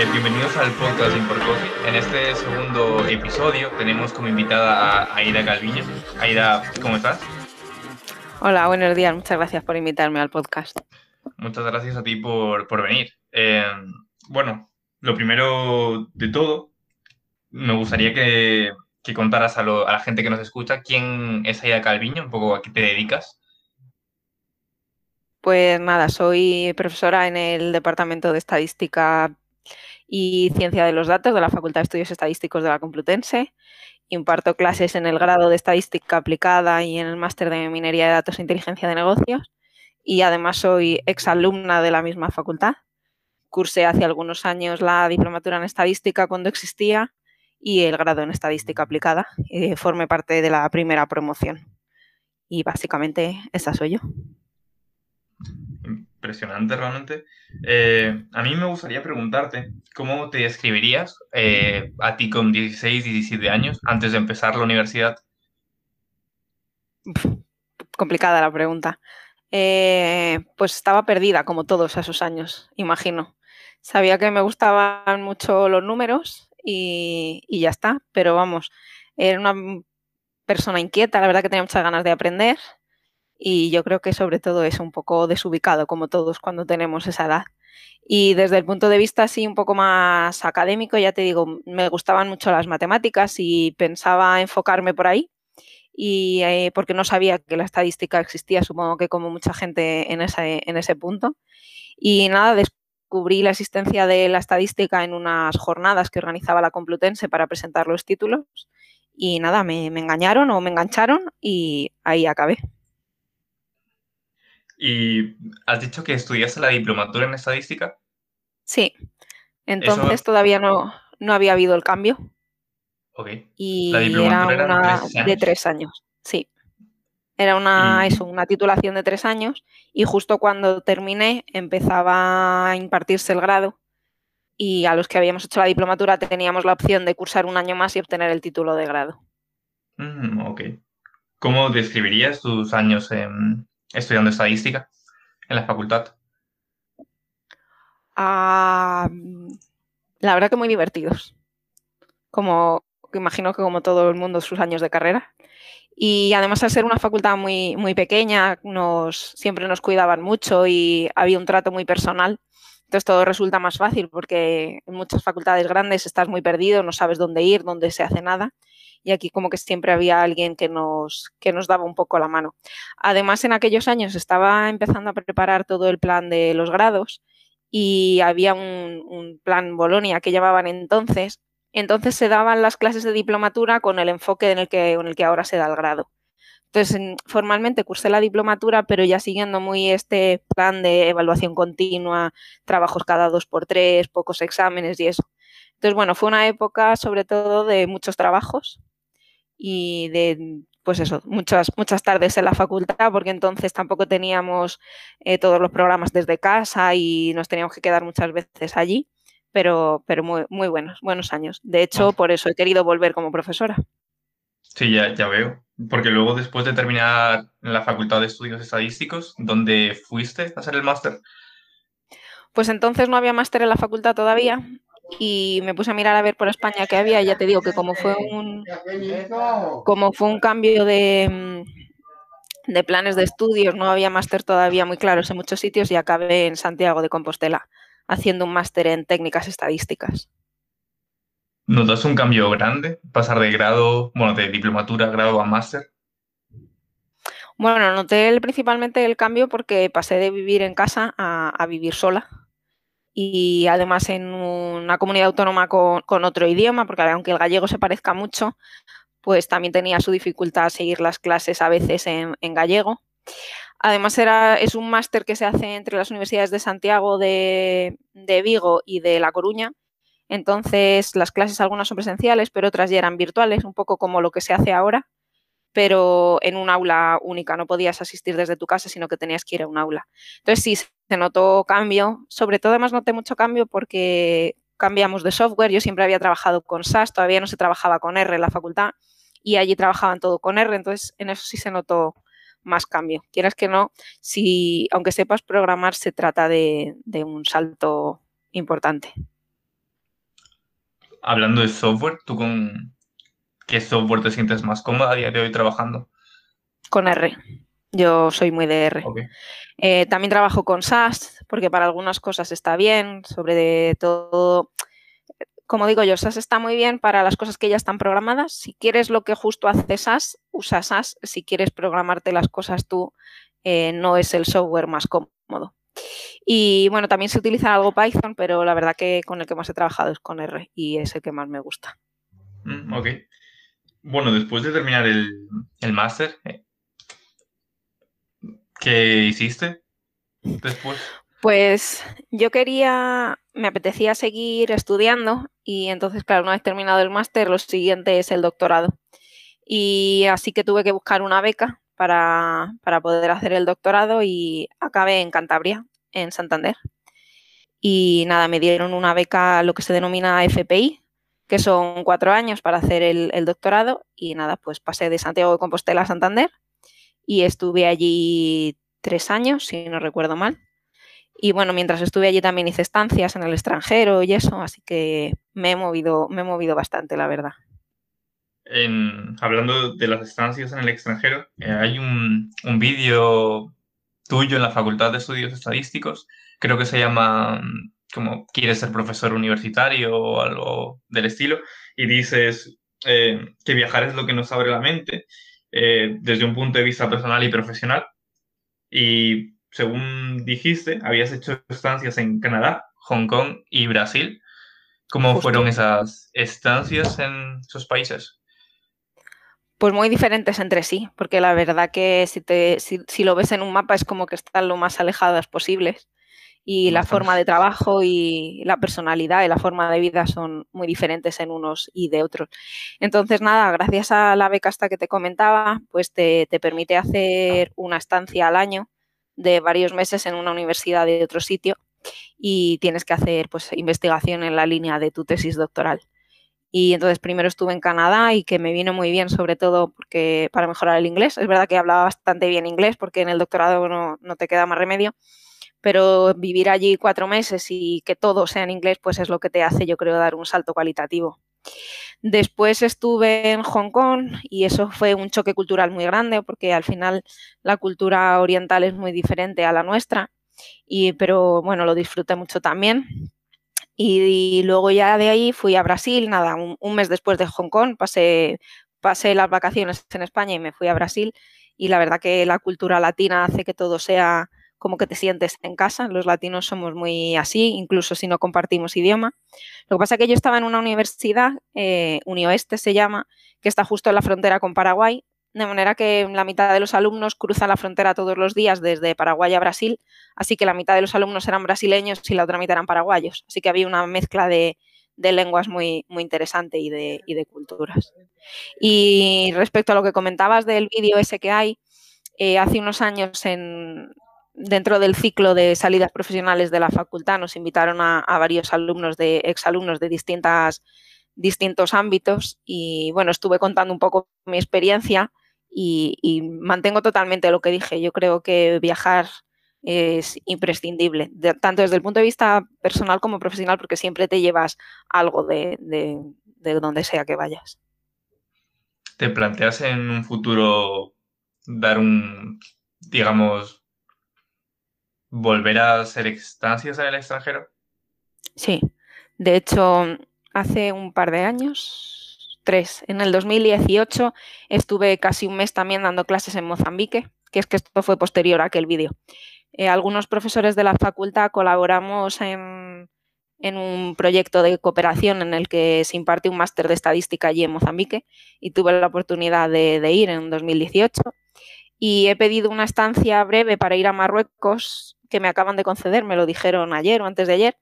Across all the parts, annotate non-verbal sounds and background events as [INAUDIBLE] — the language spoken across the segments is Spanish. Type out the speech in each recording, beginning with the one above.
Eh, bienvenidos al podcast Imporcoffee. En este segundo episodio tenemos como invitada a Aida Calviño. Aida, ¿cómo estás? Hola, buenos días. Muchas gracias por invitarme al podcast. Muchas gracias a ti por, por venir. Eh, bueno, lo primero de todo, me gustaría que, que contaras a, lo, a, la gente que nos escucha quién es Aida Calviño, un poco a qué te dedicas. Pues nada, soy profesora en el Departamento de Estadística y Ciencia de los Datos de la Facultad de Estudios Estadísticos de la Complutense. Imparto clases en el grado de Estadística Aplicada y en el máster de Minería de Datos e Inteligencia de Negocios. Y además soy exalumna de la misma facultad. Cursé hace algunos años la diplomatura en Estadística cuando existía y el grado en Estadística Aplicada. Eh, formé parte de la primera promoción. Y básicamente esa soy yo impresionante realmente. Eh, a mí me gustaría preguntarte, ¿cómo te describirías eh, a ti con 16, 17 años antes de empezar la universidad? Complicada la pregunta. Eh, pues estaba perdida, como todos esos años, imagino. Sabía que me gustaban mucho los números y, y ya está, pero vamos, era una persona inquieta, la verdad que tenía muchas ganas de aprender y yo creo que sobre todo es un poco desubicado, como todos cuando tenemos esa edad. Y desde el punto de vista así un poco más académico, ya te digo, me gustaban mucho las matemáticas y pensaba enfocarme por ahí. Y eh, porque no sabía que la estadística existía, supongo que como mucha gente en ese, en ese punto. Y nada, descubrí la existencia de la estadística en unas jornadas que organizaba la Complutense para presentar los títulos. Y nada, me, me engañaron o me engancharon y ahí acabé. ¿Y has dicho que estudiaste la diplomatura en estadística? Sí. Entonces Eso... todavía no, no había habido el cambio. Ok. Y era una tres de tres años. Sí. Era una, eso, una titulación de tres años y justo cuando terminé empezaba a impartirse el grado y a los que habíamos hecho la diplomatura teníamos la opción de cursar un año más y obtener el título de grado. Mm, ok. ¿Cómo describirías tus años en, estudiando estadística en la facultad? Uh, la verdad que muy divertidos. Como imagino que como todo el mundo sus años de carrera. Y además al ser una facultad muy, muy pequeña, nos, siempre nos cuidaban mucho y había un trato muy personal. Entonces todo resulta más fácil porque en muchas facultades grandes estás muy perdido, no sabes dónde ir, dónde se hace nada y aquí como que siempre había alguien que nos, que nos daba un poco la mano. Además, en aquellos años estaba empezando a preparar todo el plan de los grados y había un, plan Bolonia que llamaban entonces. Entonces se daban las clases de diplomatura con el enfoque en el que, en el que ahora se da el grado. Entonces, formalmente cursé la diplomatura, pero ya siguiendo muy este plan de evaluación continua, trabajos cada dos por tres, pocos exámenes y eso. Entonces, bueno, fue una época sobre todo de muchos trabajos, y de pues eso, muchas, muchas tardes en la facultad, porque entonces tampoco teníamos eh, todos los programas desde casa y nos teníamos que quedar muchas veces allí, pero, pero muy, muy buenos, buenos años. De hecho, por eso he querido volver como profesora. Sí, ya, ya veo. Porque luego, después de terminar la Facultad de Estudios Estadísticos, ¿dónde fuiste a hacer el máster? Pues entonces no había máster en la facultad todavía y me puse a mirar a ver por España qué había y ya te digo que como fue un como fue un cambio de, mm, de planes de estudios, no había máster todavía muy claros en muchos sitios y acabé en Santiago de Compostela haciendo un máster en técnicas estadísticas. ¿Notas un cambio grande? Pasar de grado, bueno, de diplomatura grado a máster. Bueno, noté principalmente el cambio porque pasé de vivir en casa a, a vivir sola y además en una comunidad autónoma con, con, otro idioma, porque aunque el gallego se parezca mucho, pues también tenía su dificultad seguir las clases a veces en, en gallego. Además era, es un máster que se hace entre las universidades de Santiago, de, de Vigo y de La Coruña. Entonces las clases algunas son presenciales, pero otras ya eran virtuales, un poco como lo que se hace ahora pero en un aula única, no podías asistir desde tu casa, sino que tenías que ir a un aula. Entonces sí, se notó cambio, sobre todo además noté mucho cambio porque cambiamos de software, yo siempre había trabajado con SAS, todavía no se trabajaba con R en la facultad y allí trabajaban todo con R, entonces en eso sí se notó más cambio. Quieras que no, si aunque sepas programar, se trata de, de un salto importante. Hablando de software, ¿tú con qué software te sientes más cómoda a día de hoy trabajando? Con R. Yo soy muy de R. Eh, también trabajo con SAS porque para algunas cosas está bien, sobre todo, como digo yo, SAS está muy bien para las cosas que ya están programadas. Si quieres lo que justo hace SAS, usa SAS. Si quieres programarte las cosas tú, eh, no es el software más cómodo. Y bueno, también se utiliza algo Python, pero la verdad que con el que más he trabajado es con R y es el que más me gusta. Mm, ok. Bueno, después de terminar el, el máster, eh, ¿Qué hiciste después? Pues yo quería, me apetecía seguir estudiando y entonces, claro, una vez terminado el máster, lo siguiente es el doctorado. Y así que tuve que buscar una beca para, para poder hacer el doctorado y acabé en Cantabria, en Santander. Y nada, me dieron una beca, lo que se denomina FPI, que son cuatro años para hacer el, doctorado. Y nada, pues pasé de Santiago de Compostela a Santander y estuve allí tres años, si no recuerdo mal. Y bueno, mientras estuve allí también hice estancias en el extranjero y eso, así que me he movido, me he movido bastante, la verdad. hablando de las estancias en el extranjero, eh, hay un, un vídeo tuyo en la Facultad de Estudios Estadísticos, creo que se llama mm, como quieres ser profesor universitario o algo del estilo, y dices eh, que viajar es lo que nos abre la mente eh, desde un punto de vista personal y profesional. Y según dijiste, habías hecho estancias en Canadá, Hong Kong y Brasil. ¿Cómo fueron esas estancias en esos países? Pues muy diferentes entre sí, porque la verdad que si, te, si lo ves en un mapa es como que están lo más alejadas posibles y la forma de trabajo y la personalidad y la forma de vida son muy diferentes en unos y de otros. Entonces, nada, gracias a la beca esta que te comentaba, pues te, permite hacer una estancia al año de varios meses en una universidad de otro sitio y tienes que hacer pues investigación en la línea de tu tesis doctoral. Y entonces primero estuve en Canadá y que me vino muy bien, sobre todo porque para mejorar el inglés. Es verdad que hablaba bastante bien inglés porque en el doctorado no, no te queda más remedio pero vivir allí cuatro meses y que todo sea en inglés, pues es lo que te hace, yo creo, dar un salto cualitativo. Después estuve en Hong Kong y eso fue un choque cultural muy grande porque al final la cultura oriental es muy diferente a la nuestra, y, pero bueno, lo disfruté mucho también. Y, luego ya de ahí fui a Brasil, nada, un, mes después de Hong Kong, pasé, pasé las vacaciones en España y me fui a Brasil y la verdad que la cultura latina hace que todo sea como que te sientes en casa. Los latinos somos muy así, incluso si no compartimos idioma. Lo que pasa es que yo estaba en una universidad, eh, Unioeste se llama, que está justo en la frontera con Paraguay, de manera que la mitad de los alumnos cruzan la frontera todos los días desde Paraguay a Brasil, así que la mitad de los alumnos eran brasileños y la otra mitad eran paraguayos. Así que había una mezcla de, lenguas muy, muy interesante y de, y de, culturas. Y respecto a lo que comentabas del vídeo ese que hay, eh, hace unos años en, dentro del ciclo de salidas profesionales de la facultad nos invitaron a, varios alumnos de exalumnos de distintas distintos ámbitos y bueno estuve contando un poco mi experiencia y, mantengo totalmente lo que dije. Yo creo que viajar es imprescindible tanto desde el punto de vista personal como profesional porque siempre te llevas algo de, de donde sea que vayas. Te planteas en un futuro dar un digamos volver a hacer estancias en el extranjero? Sí, de hecho, hace un par de años, tres, en el 2018 estuve casi un mes también dando clases en Mozambique, que es que esto fue posterior a aquel vídeo. Eh, algunos profesores de la facultad colaboramos en, un proyecto de cooperación en el que se imparte un máster de estadística allí en Mozambique y tuve la oportunidad de, de ir en 2018 y he pedido una estancia breve para ir a Marruecos que me acaban de conceder, me lo dijeron ayer o antes de ayer.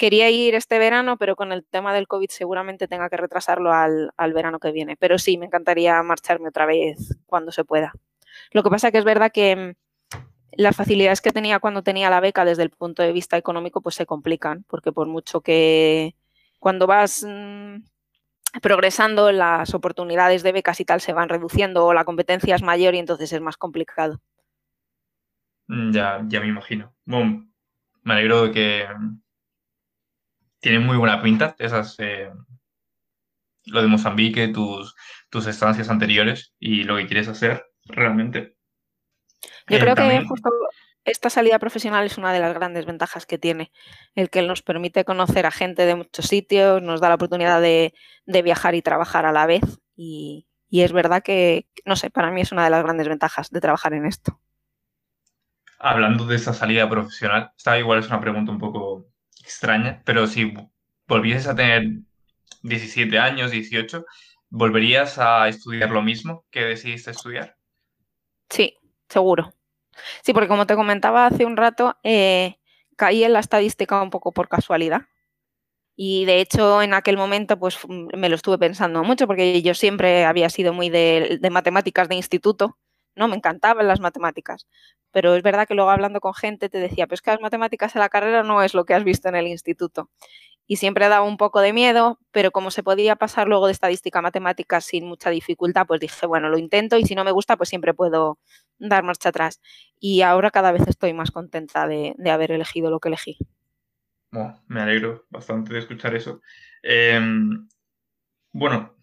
Quería ir este verano, pero con el tema del COVID seguramente tenga que retrasarlo al, verano que viene. Pero sí, me encantaría marcharme otra vez cuando se pueda. Lo que pasa es que es verdad que mm, las facilidades que tenía cuando tenía la beca desde el punto de vista económico pues se complican, porque por mucho que cuando vas mm, progresando las oportunidades de becas y tal se van reduciendo o la competencia es mayor y entonces es más complicado. Mm, ya, ya me imagino. Bueno, me alegro de que tienen muy buena pinta esas, eh, lo de Mozambique, tus, tus estancias anteriores y lo que quieres hacer realmente. Yo creo que justo esta salida profesional es una de las grandes ventajas que tiene, el que nos permite conocer a gente de muchos sitios, nos da la oportunidad de, viajar y trabajar a la vez y, es verdad que, no sé, para mí es una de las grandes ventajas de trabajar en esto. Hablando de esa salida profesional, esta igual es una pregunta un poco extraña, pero si volvieses a tener 17 años, 18, ¿volverías a estudiar lo mismo que decidiste estudiar? Sí, seguro. Sí, porque como te comentaba hace un rato, eh, caí en la estadística un poco por casualidad. Y de hecho, en aquel momento, pues me lo estuve pensando mucho, porque yo siempre había sido muy de, de matemáticas de instituto, ¿no? Me encantaban las matemáticas. Pero es verdad que luego hablando con gente te decía, pues que las matemáticas en la carrera no es lo que has visto en el instituto y siempre daba un poco de miedo, pero como se podía pasar luego de estadística a matemática sin mucha dificultad, pues dije, bueno, lo intento y si no me gusta, pues siempre puedo dar marcha atrás. Y ahora cada vez estoy más contenta de, haber elegido lo que elegí. me alegro bastante de escuchar eso. Em, bueno,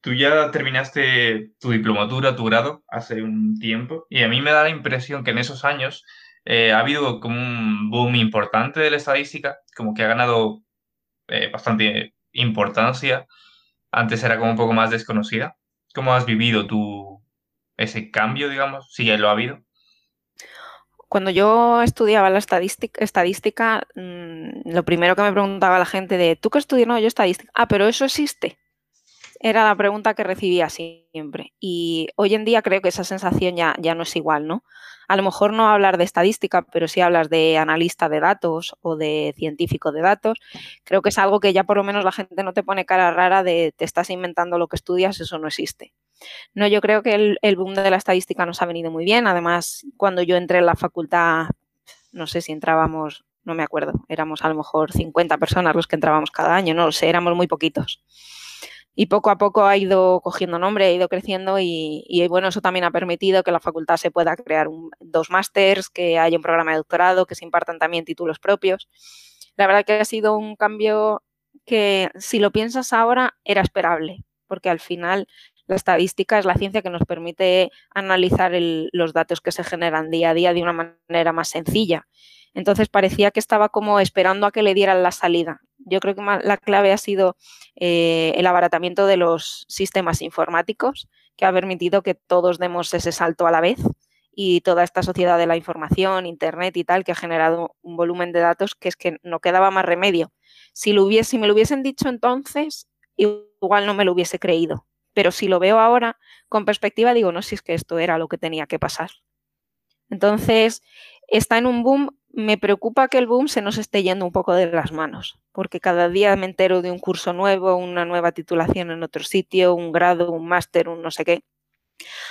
tú ya terminaste tu diplomatura, tu grado, hace un tiempo, y a mí me da la impresión que en esos años eh, ha habido como un boom importante de la estadística, como que ha ganado eh, bastante importancia. Antes era como un poco más desconocida. ¿Cómo has vivido tú ese cambio, digamos? Si ya lo ha habido. Cuando yo estudiaba la estadística, estadística mm, lo primero que me preguntaba la gente de, ¿tú qué estudias? No, yo estadística. Ah, pero eso existe. Era la pregunta que recibía siempre. Y hoy en día creo que esa sensación ya, ya no es igual, ¿no? a lo mejor no hablar de estadística, pero sí hablas de analista de datos o de científico de datos, creo que es algo que ya por lo menos la gente no te pone cara rara de te estás inventando lo que estudias, eso no existe. No, yo creo que el, boom de la estadística nos ha venido muy bien. Además, cuando yo entré en la facultad, no sé si entrábamos, no me acuerdo, éramos a lo mejor 50 personas los que entrábamos cada año, no lo sé, éramos muy poquitos y poco a poco ha ido cogiendo nombre, ha ido creciendo y, bueno, eso también ha permitido que la facultad se pueda crear dos másters, que haya un programa de doctorado, que se impartan también títulos propios. La verdad que ha sido un cambio que si lo piensas ahora era esperable, porque al final la estadística es la ciencia que nos permite analizar los datos que se generan día a día de una manera más sencilla. Entonces parecía que estaba como esperando a que le dieran la salida. Yo creo que la clave ha sido eh, el abaratamiento de los sistemas informáticos, que ha permitido que todos demos ese salto a la vez y toda esta sociedad de la información, Internet y tal, que ha generado un volumen de datos que es que no quedaba más remedio. Si, lo hubiese, si me lo hubiesen dicho entonces, igual no me lo hubiese creído. Pero si lo veo ahora con perspectiva, digo, no, si es que esto era lo que tenía que pasar. Entonces, está en un boom me preocupa que el boom se nos esté yendo un poco de las manos, porque cada día me entero de un curso nuevo, una nueva titulación en otro sitio, un grado, un máster, un no sé qué.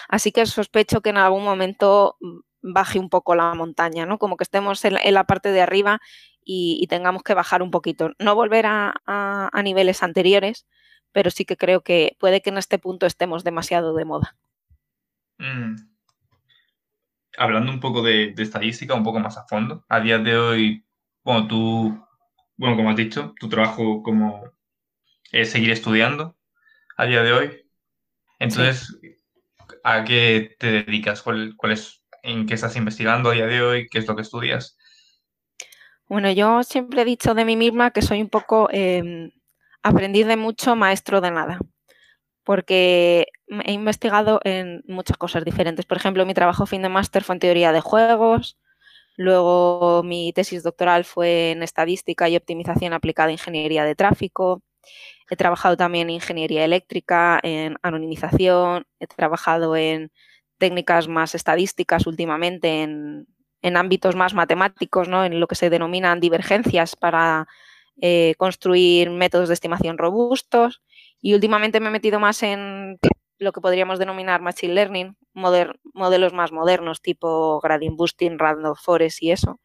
Así que sospecho que en algún momento baje un poco la montaña, ¿no? Como que estemos en, la parte de arriba y, tengamos que bajar un poquito. No volver a, niveles anteriores, pero sí que creo que puede que en este punto estemos demasiado de moda. Mm hablando un poco de, estadística, un poco más a fondo, a día de hoy, bueno, tú, bueno, como has dicho, tu trabajo como es seguir estudiando a día de hoy. Entonces, ¿a qué te dedicas? ¿Cuál, es, ¿En qué estás investigando a día de hoy? ¿Qué es lo que estudias? Bueno, yo siempre he dicho de mí misma que soy un poco eh, aprendiz de mucho, maestro de nada porque he investigado en muchas cosas diferentes. Por ejemplo, mi trabajo fin de máster fue en teoría de juegos, luego mi tesis doctoral fue en estadística y optimización aplicada a ingeniería de tráfico. He trabajado también en ingeniería eléctrica, en anonimización, he trabajado en técnicas más estadísticas últimamente, en, ámbitos más matemáticos, ¿no? en lo que se denominan divergencias para eh, construir métodos de estimación robustos. Y últimamente me he metido más en lo que podríamos denominar Machine Learning, modelos más modernos, tipo Gradient Boosting, Random Forest y eso.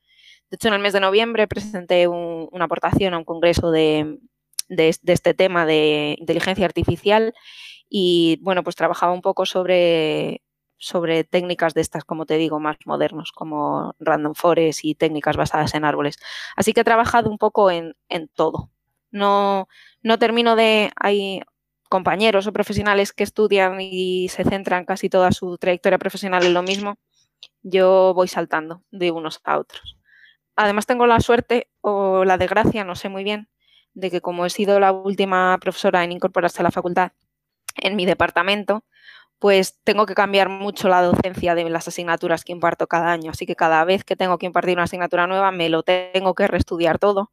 De hecho, en el mes de noviembre presenté una aportación a un congreso de, este tema de inteligencia artificial y, bueno, pues trabajaba un poco sobre, sobre técnicas de estas, como te digo, más modernos, como Random Forest y técnicas basadas en árboles. Así que he trabajado un poco en, en todo. No, no termino de... Hay compañeros o profesionales que estudian y se centran casi toda su trayectoria profesional en lo mismo, yo voy saltando de unos a otros. Además tengo la suerte o la desgracia, no sé muy bien, de que como he sido la última profesora en incorporarse a la facultad en mi departamento, pues tengo que cambiar mucho la docencia de las asignaturas que imparto cada año. Así que cada vez que tengo que impartir una asignatura nueva, me lo tengo que reestudiar todo.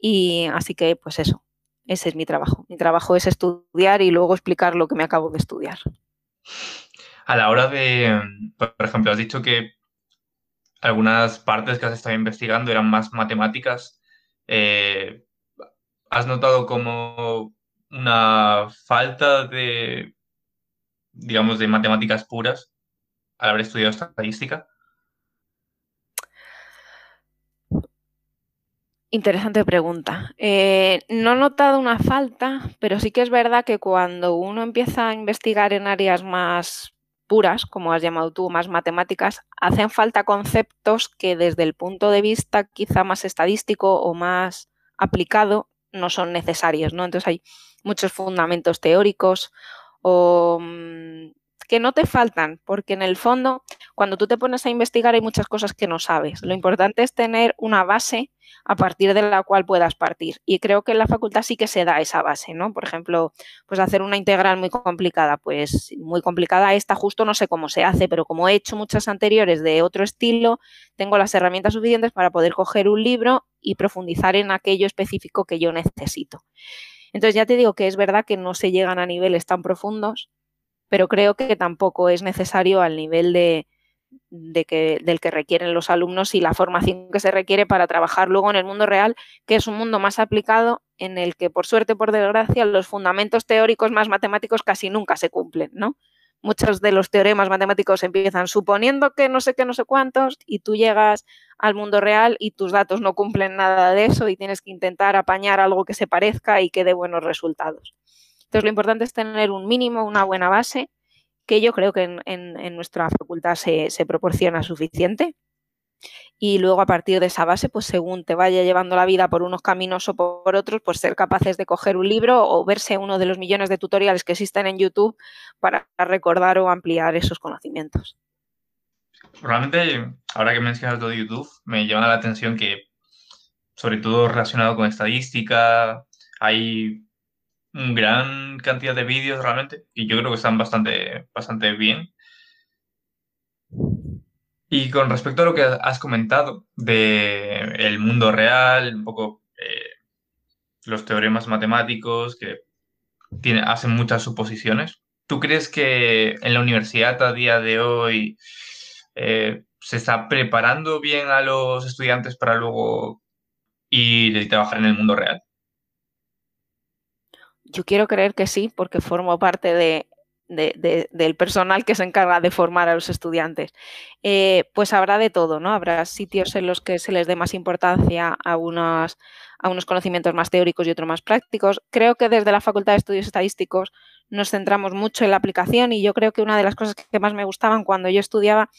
Y así que, pues eso, ese es mi trabajo. Mi trabajo es estudiar y luego explicar lo que me acabo de estudiar. A la hora de, por ejemplo, has dicho que algunas partes que has estado investigando eran más matemáticas. Eh, ¿Has notado como una falta de, digamos, de matemáticas puras al haber estudiado estadística? Interesante pregunta. Eh, no he notado una falta, pero sí que es verdad que cuando uno empieza a investigar en áreas más puras, como has llamado tú, más matemáticas, hacen falta conceptos que desde el punto de vista quizá más estadístico o más aplicado no son necesarios, ¿no? Entonces hay muchos fundamentos teóricos o mm, que no te faltan, porque en el fondo, cuando tú te pones a investigar hay muchas cosas que no sabes. Lo importante es tener una base a partir de la cual puedas partir. Y creo que en la facultad sí que se da esa base, ¿no? Por ejemplo, pues hacer una integral muy complicada, pues muy complicada esta justo no sé cómo se hace, pero como he hecho muchas anteriores de otro estilo, tengo las herramientas suficientes para poder coger un libro y profundizar en aquello específico que yo necesito. Entonces ya te digo que es verdad que no se llegan a niveles tan profundos, pero creo que tampoco es necesario al nivel de, que, del que requieren los alumnos y la formación que se requiere para trabajar luego en el mundo real, que es un mundo más aplicado en el que, por suerte, por desgracia, los fundamentos teóricos más matemáticos casi nunca se cumplen, ¿no? Muchos de los teoremas matemáticos empiezan suponiendo que no sé qué, no sé cuántos, y tú llegas al mundo real y tus datos no cumplen nada de eso y tienes que intentar apañar algo que se parezca y que dé buenos resultados. Entonces, lo importante es tener un mínimo, una buena base, que yo creo que en, nuestra facultad se, proporciona suficiente. Y luego, a partir de esa base, pues según te vaya llevando la vida por unos caminos o por otros, pues ser capaces de coger un libro o verse uno de los millones de tutoriales que existen en YouTube para recordar o ampliar esos conocimientos. Realmente, ahora que mencionas lo de YouTube, me llama la atención que, sobre todo relacionado con estadística, hay gran cantidad de vídeos realmente y yo creo que están bastante, bastante bien. Y con respecto a lo que has comentado de el mundo real, un poco eh, los teoremas matemáticos que tiene, hacen muchas suposiciones, ¿tú crees que en la universidad a día de hoy eh, se está preparando bien a los estudiantes para luego ir y trabajar en el mundo real? Yo quiero creer que sí, porque formo parte de, del personal que se encarga de formar a los estudiantes. Eh, pues habrá de todo, ¿no? Habrá sitios en los que se les dé más importancia a, unos, a unos conocimientos más teóricos y otros más prácticos. Creo que desde la Facultad de Estudios Estadísticos nos centramos mucho en la aplicación y yo creo que una de las cosas que más me gustaban cuando yo estudiaba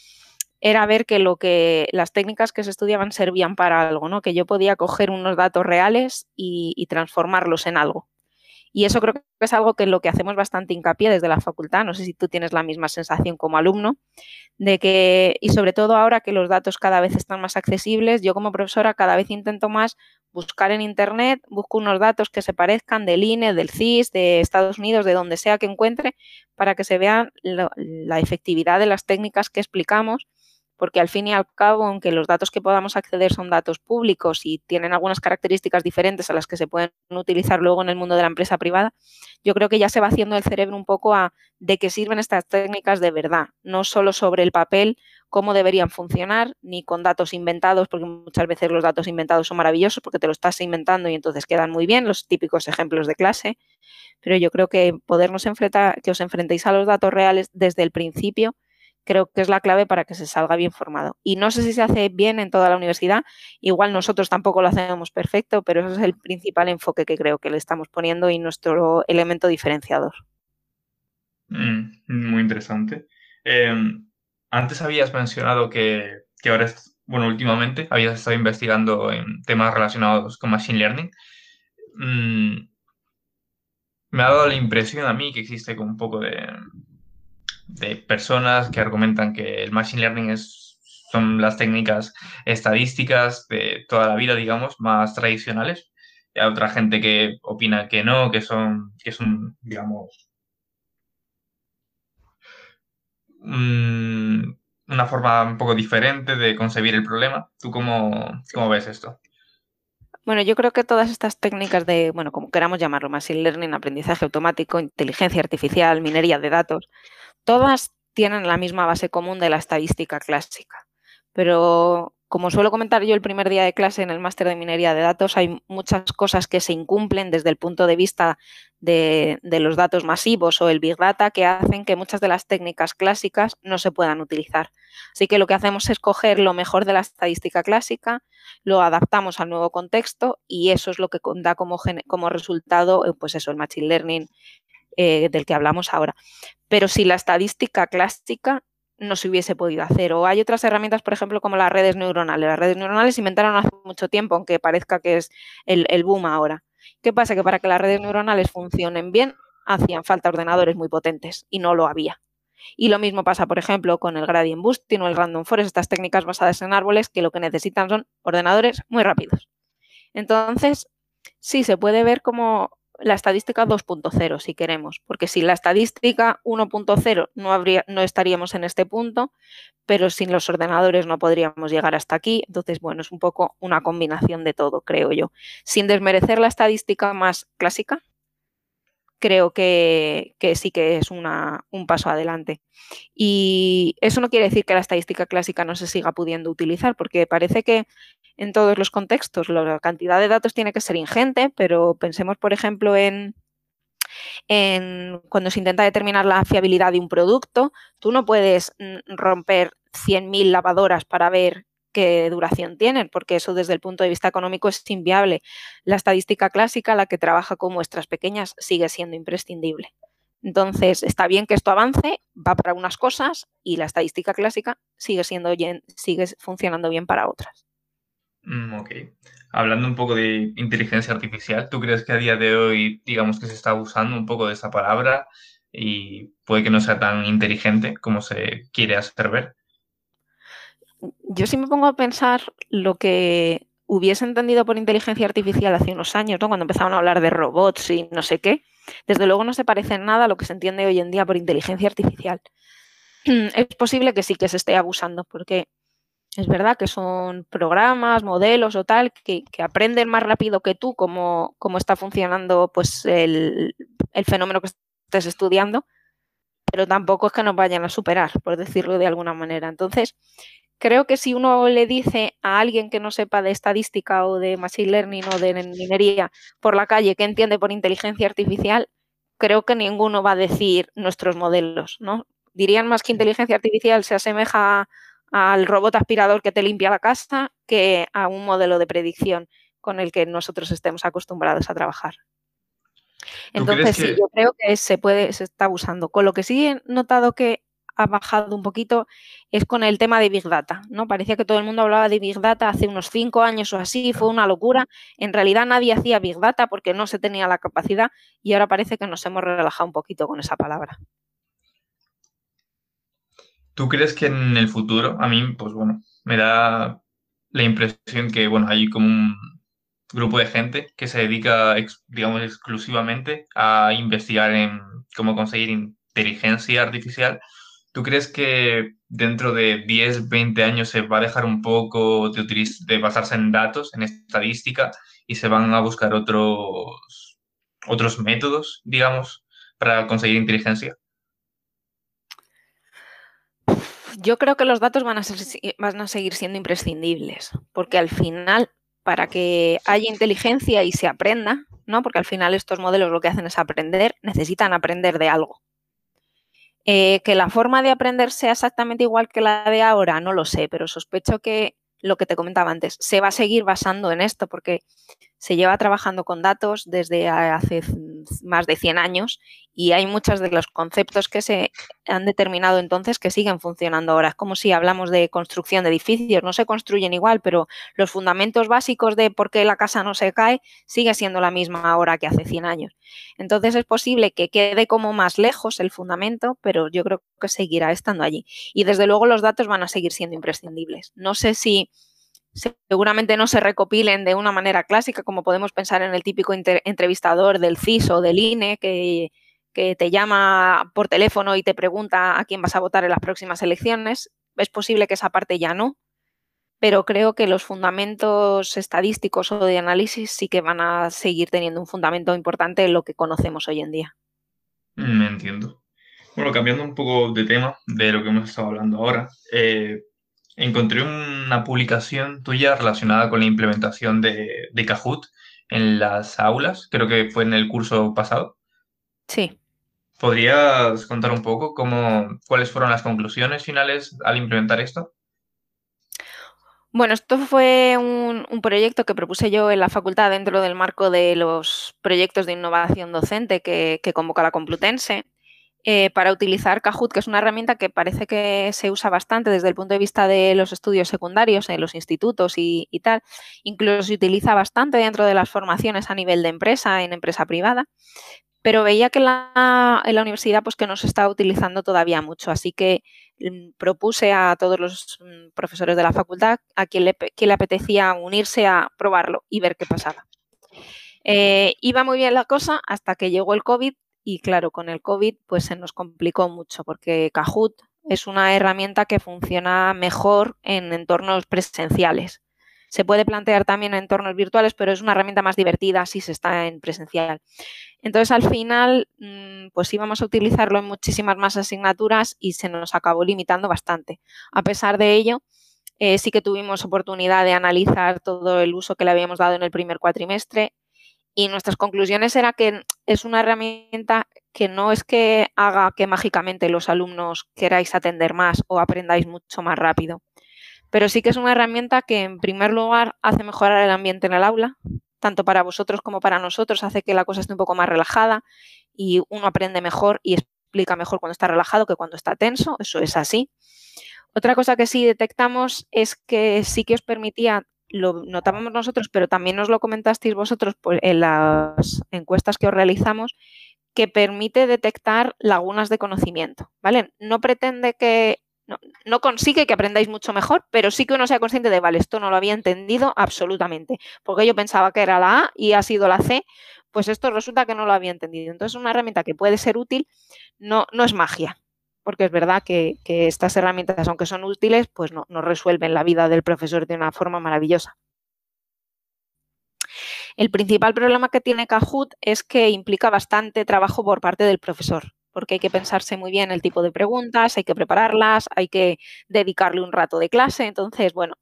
era ver que lo que las técnicas que se estudiaban servían para algo, ¿no? Que yo podía coger unos datos reales y transformarlos en algo. Y eso creo que es algo que es lo que hacemos bastante hincapié desde la facultad. No sé si tú tienes la misma sensación como alumno, de que, y sobre todo ahora que los datos cada vez están más accesibles, yo como profesora cada vez intento más buscar en Internet, busco unos datos que se parezcan del INE, del CIS, de Estados Unidos, de donde sea que encuentre, para que se vea la efectividad de las técnicas que explicamos porque al fin y al cabo, aunque los datos que podamos acceder son datos públicos y tienen algunas características diferentes a las que se pueden utilizar luego en el mundo de la empresa privada, yo creo que ya se va haciendo el cerebro un poco a de qué sirven estas técnicas de verdad, no solo sobre el papel cómo deberían funcionar, ni con datos inventados, porque muchas veces los datos inventados son maravillosos porque te lo estás inventando y entonces quedan muy bien, los típicos ejemplos de clase, pero yo creo que podernos enfrentar, que os enfrentéis a los datos reales desde el principio, creo que es la clave para que se salga bien formado. Y no sé si se hace bien en toda la universidad, igual nosotros tampoco lo hacemos perfecto, pero ese es el principal enfoque que creo que le estamos poniendo y nuestro elemento diferenciador. Mm, muy interesante. Em, antes habías mencionado que, ahora, bueno, últimamente habías estado investigando en temas relacionados con Machine Learning. Mm, me ha dado la impresión a mí que existe como un poco de, de personas que argumentan que el Machine Learning es, son las técnicas estadísticas de toda la vida, digamos, más tradicionales. Y hay otra gente que opina que no, que son, que digamos, una forma un poco diferente de concebir el problema. ¿Tú cómo, cómo ves esto? Bueno, yo creo que todas estas técnicas de, bueno, como queramos llamarlo, machine learning, aprendizaje automático, inteligencia artificial, minería de datos, todas tienen la misma base común de la estadística clásica. Pero como suelo comentar yo el primer día de clase en el máster de minería de datos, hay muchas cosas que se incumplen desde el punto de vista de, los datos masivos o el Big Data que hacen que muchas de las técnicas clásicas no se puedan utilizar. Así que lo que hacemos es coger lo mejor de la estadística clásica, lo adaptamos al nuevo contexto y eso es lo que da como, como resultado, eh, pues eso, el Machine Learning eh, del que hablamos ahora. Pero si la estadística clásica no se hubiese podido hacer. O hay otras herramientas, por ejemplo, como las redes neuronales. Las redes neuronales se inventaron hace mucho tiempo, aunque parezca que es el, el boom ahora. ¿Qué pasa? Que para que las redes neuronales funcionen bien, hacían falta ordenadores muy potentes y no lo había. Y lo mismo pasa, por ejemplo, con el gradient boosting o el random forest, estas técnicas basadas en árboles que lo que necesitan son ordenadores muy rápidos. Entonces, sí, se puede ver como la estadística 2.0 si queremos, porque sin la estadística 1.0 no, habría, no estaríamos en este punto, pero sin los ordenadores no podríamos llegar hasta aquí. Entonces, bueno, es un poco una combinación de todo, creo yo. Sin desmerecer la estadística más clásica, creo que, sí que es una, un paso adelante. Y eso no quiere decir que la estadística clásica no se siga pudiendo utilizar, porque parece que en todos los contextos la cantidad de datos tiene que ser ingente, pero pensemos, por ejemplo, en, cuando se intenta determinar la fiabilidad de un producto, tú no puedes mm, romper 100.000 lavadoras para ver qué duración tienen, porque eso desde el punto de vista económico es inviable. La estadística clásica, la que trabaja con muestras pequeñas, sigue siendo imprescindible. Entonces, está bien que esto avance, va para unas cosas y la estadística clásica sigue, siendo, sigue funcionando bien para otras. Mm, ok. Hablando un poco de inteligencia artificial, ¿tú crees que a día de hoy, digamos que se está usando un poco de esa palabra y puede que no sea tan inteligente como se quiere hacer ver? yo sí me pongo a pensar lo que hubiese entendido por inteligencia artificial hace unos años, ¿no? cuando empezaban a hablar de robots y no sé qué, desde luego no se parece en nada a lo que se entiende hoy en día por inteligencia artificial. [CLEARS THROAT] Es posible que sí que se esté abusando, porque es verdad que son programas, modelos o tal, que, aprenden más rápido que tú cómo, está funcionando pues, el, el fenómeno que estés estudiando, pero tampoco es que nos vayan a superar, por decirlo de alguna manera. Entonces, creo que si uno le dice a alguien que no sepa de estadística o de machine learning o de minería por la calle que entiende por inteligencia artificial, creo que ninguno va a decir nuestros modelos, ¿no? Dirían más que inteligencia artificial se asemeja al robot aspirador que te limpia la casa que a un modelo de predicción con el que nosotros estemos acostumbrados a trabajar. Entonces, sí, yo creo que se puede, se está usando. Con lo que sí he notado que ha bajado un poquito es con el tema de Big Data, ¿no? Parecía que todo el mundo hablaba de Big Data hace unos cinco años o así, fue una locura. En realidad nadie hacía Big Data porque no se tenía la capacidad y ahora parece que nos hemos relajado un poquito con esa palabra. ¿Tú crees que en el futuro, a mí, pues bueno, me da la impresión que, bueno, hay como un grupo de gente que se dedica, digamos, exclusivamente a investigar en cómo conseguir inteligencia artificial ¿Tú crees que dentro de 10, 20 años se va a dejar un poco de, de basarse en datos, en estadística, y se van a buscar otros, otros métodos, digamos, para conseguir inteligencia? Yo creo que los datos van a, van a seguir siendo imprescindibles, porque al final, para que haya inteligencia y se aprenda, ¿no? Porque al final estos modelos lo que hacen es aprender, necesitan aprender de algo. Eh, que la forma de aprender sea exactamente igual que la de ahora, no lo sé, pero sospecho que lo que te comentaba antes, se va a seguir basando en esto porque se lleva trabajando con datos desde hace más de 100 años y hay muchos de los conceptos que se han determinado entonces que siguen funcionando ahora. Es como si hablamos de construcción de edificios, no se construyen igual, pero los fundamentos básicos de por qué la casa no se cae sigue siendo la misma ahora que hace 100 años. Entonces es posible que quede como más lejos el fundamento, pero yo creo que seguirá estando allí. Y desde luego los datos van a seguir siendo imprescindibles. No sé si seguramente no se recopilen de una manera clásica, como podemos pensar en el típico entrevistador del CIS o del INE que, que te llama por teléfono y te pregunta a quién vas a votar en las próximas elecciones. Es posible que esa parte ya no, pero creo que los fundamentos estadísticos o de análisis sí que van a seguir teniendo un fundamento importante en lo que conocemos hoy en día. Me entiendo. Bueno, cambiando un poco de tema de lo que hemos estado hablando ahora, eh, encontré una publicación tuya relacionada con la implementación de, de Kahoot en las aulas, creo que fue en el curso pasado. Sí. ¿Podrías contar un poco cómo, cuáles fueron las conclusiones finales al implementar esto? Bueno, esto fue un, proyecto que propuse yo en la facultad dentro del marco de los proyectos de innovación docente que, que convoca la Complutense. Eh, para utilizar Kahoot, que es una herramienta que parece que se usa bastante desde el punto de vista de los estudios secundarios en los institutos y, tal. Incluso se utiliza bastante dentro de las formaciones a nivel de empresa, en empresa privada. Pero veía que en la, universidad pues que no se está utilizando todavía mucho, así que mm, propuse a todos los mm, profesores de la facultad a quien le, le apetecía unirse a probarlo y ver qué pasaba. Eh, iba muy bien la cosa hasta que llegó el COVID y claro, con el COVID pues se nos complicó mucho porque Kahoot es una herramienta que funciona mejor en entornos presenciales. Se puede plantear también en entornos virtuales, pero es una herramienta más divertida si se está en presencial. Entonces, al final, mm, pues íbamos a utilizarlo en muchísimas más asignaturas y se nos acabó limitando bastante. A pesar de ello, eh, sí que tuvimos oportunidad de analizar todo el uso que le habíamos dado en el primer cuatrimestre y nuestras conclusiones era que es una herramienta que no es que haga que mágicamente los alumnos queráis atender más o aprendáis mucho más rápido, pero sí que es una herramienta que en primer lugar hace mejorar el ambiente en el aula, tanto para vosotros como para nosotros, hace que la cosa esté un poco más relajada y uno aprende mejor y explica mejor cuando está relajado que cuando está tenso, eso es así. Otra cosa que sí detectamos es que sí que os permitía lo notábamos nosotros, pero también nos lo comentasteis vosotros en las encuestas que os realizamos, que permite detectar lagunas de conocimiento, ¿vale? No pretende que, no, consigue que aprendáis mucho mejor, pero sí que uno sea consciente de, vale, esto no lo había entendido absolutamente, porque yo pensaba que era la A y ha sido la C, pues esto resulta que no lo había entendido. Entonces, una herramienta que puede ser útil no, no es magia, porque es verdad que, estas herramientas, aunque son útiles, pues no, resuelven la vida del profesor de una forma maravillosa. El principal problema que tiene Kahoot es que implica bastante trabajo por parte del profesor, porque hay que pensarse muy bien el tipo de preguntas, hay que prepararlas, hay que dedicarle un rato de clase. Entonces, bueno,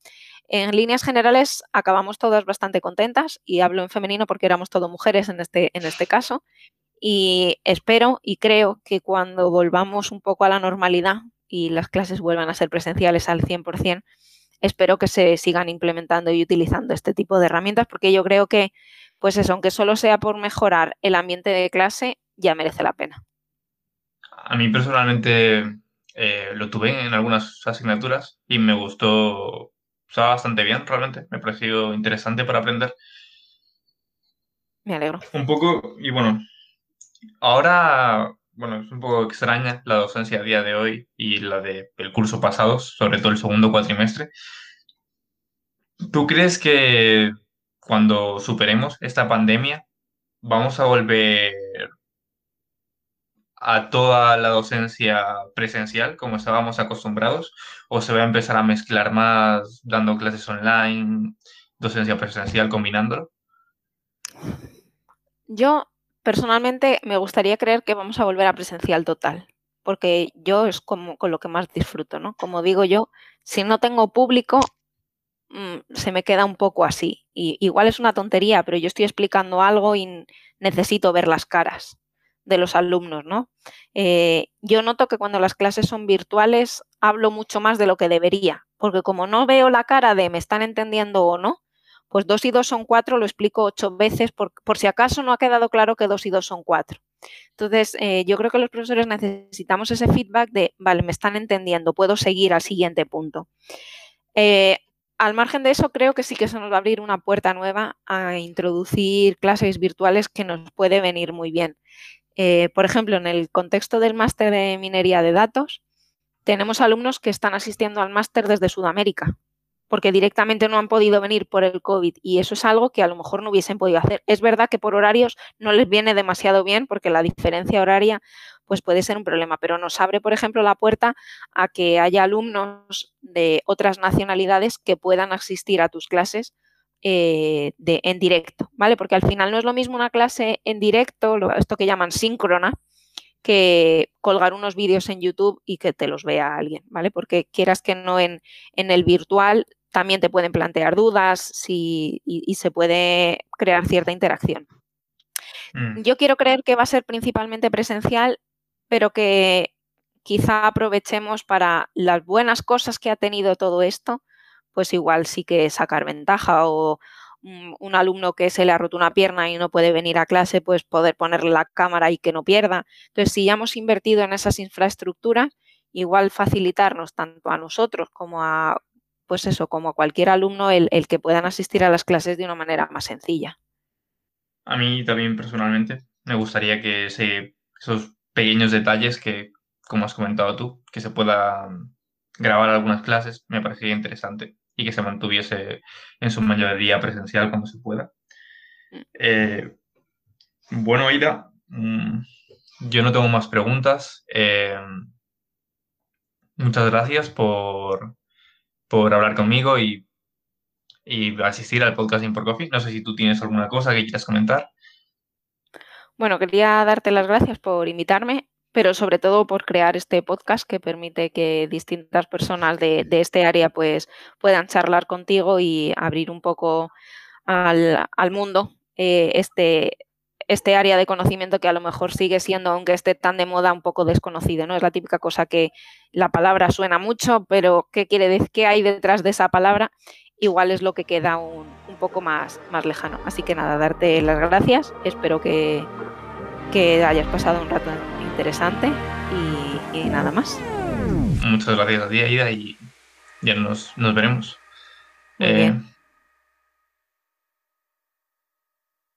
en líneas generales acabamos todas bastante contentas y hablo en femenino porque éramos todo mujeres en este, en este caso y espero y creo que cuando volvamos un poco a la normalidad y las clases vuelvan a ser presenciales al 100%, espero que se sigan implementando y utilizando este tipo de herramientas porque yo creo que, pues eso, aunque solo sea por mejorar el ambiente de clase, ya merece la pena. A mí personalmente eh, lo tuve en algunas asignaturas y me gustó, estaba bastante bien realmente, me pareció interesante para aprender. Me alegro. Un poco, y bueno, Ahora, bueno, es un poco extraña la docencia a día de hoy y la del curso pasado, sobre todo el segundo cuatrimestre. ¿Tú crees que cuando superemos esta pandemia vamos a volver a toda la docencia presencial como estábamos acostumbrados o se va a empezar a mezclar más dando clases online, docencia presencial combinándolo? Yo Personalmente me gustaría creer que vamos a volver a presencial total, porque yo es como con lo que más disfruto, ¿no? Como digo yo, si no tengo público, mm, se me queda un poco así. Y igual es una tontería, pero yo estoy explicando algo y necesito ver las caras de los alumnos, ¿no? Eh, yo noto que cuando las clases son virtuales hablo mucho más de lo que debería, porque como no veo la cara de me están entendiendo o no, pues 2 y 2 son 4, lo explico ocho veces por, por, si acaso no ha quedado claro que 2 y 2 son 4. Entonces, eh, yo creo que los profesores necesitamos ese feedback de, vale, me están entendiendo, puedo seguir al siguiente punto. Eh, al margen de eso, creo que sí que se nos va a abrir una puerta nueva a introducir clases virtuales que nos puede venir muy bien. Eh, por ejemplo, en el contexto del máster de minería de datos, tenemos alumnos que están asistiendo al máster desde Sudamérica, porque directamente no han podido venir por el COVID y eso es algo que a lo mejor no hubiesen podido hacer. Es verdad que por horarios no les viene demasiado bien porque la diferencia horaria pues puede ser un problema, pero nos abre, por ejemplo, la puerta a que haya alumnos de otras nacionalidades que puedan asistir a tus clases eh, de, en directo, ¿vale? Porque al final no es lo mismo una clase en directo, esto que llaman síncrona, que colgar unos vídeos en YouTube y que te los vea alguien, ¿vale? Porque quieras que no en, en el virtual también te pueden plantear dudas y, se puede crear cierta interacción. Mm. Yo quiero creer que va a ser principalmente presencial, pero que quizá aprovechemos para las buenas cosas que ha tenido todo esto, pues igual sí que sacar ventaja o un, alumno que se le ha roto una pierna y no puede venir a clase, pues poder ponerle la cámara y que no pierda. Entonces, si ya hemos invertido en esas infraestructuras, igual facilitarnos tanto a nosotros como a pues eso, como cualquier alumno, el, que puedan asistir a las clases de una manera más sencilla. A mí también personalmente me gustaría que esos pequeños detalles que, como has comentado tú, que se pueda grabar algunas clases, me parecería interesante y que se mantuviese en su mayoría presencial cuando se pueda. Mm. Eh, bueno, Aida, mm, yo no tengo más preguntas. Eh, muchas gracias por, por hablar conmigo y, asistir al podcast por Coffee. No sé si tú tienes alguna cosa que quieras comentar. Bueno, quería darte las gracias por invitarme, pero sobre todo por crear este podcast que permite que distintas personas de, este área pues puedan charlar contigo y abrir un poco al, mundo eh, este, este área de conocimiento que a lo mejor sigue siendo, aunque esté tan de moda, un poco desconocido, ¿no? Es la típica cosa que la palabra suena mucho, pero ¿qué quiere decir? ¿Qué hay detrás de esa palabra? Igual es lo que queda un, poco más, más lejano. Así que nada, darte las gracias. Espero que, que hayas pasado un rato interesante y, nada más. Muchas gracias a ti, Aida, y ya nos, veremos. Muy bien. Eh,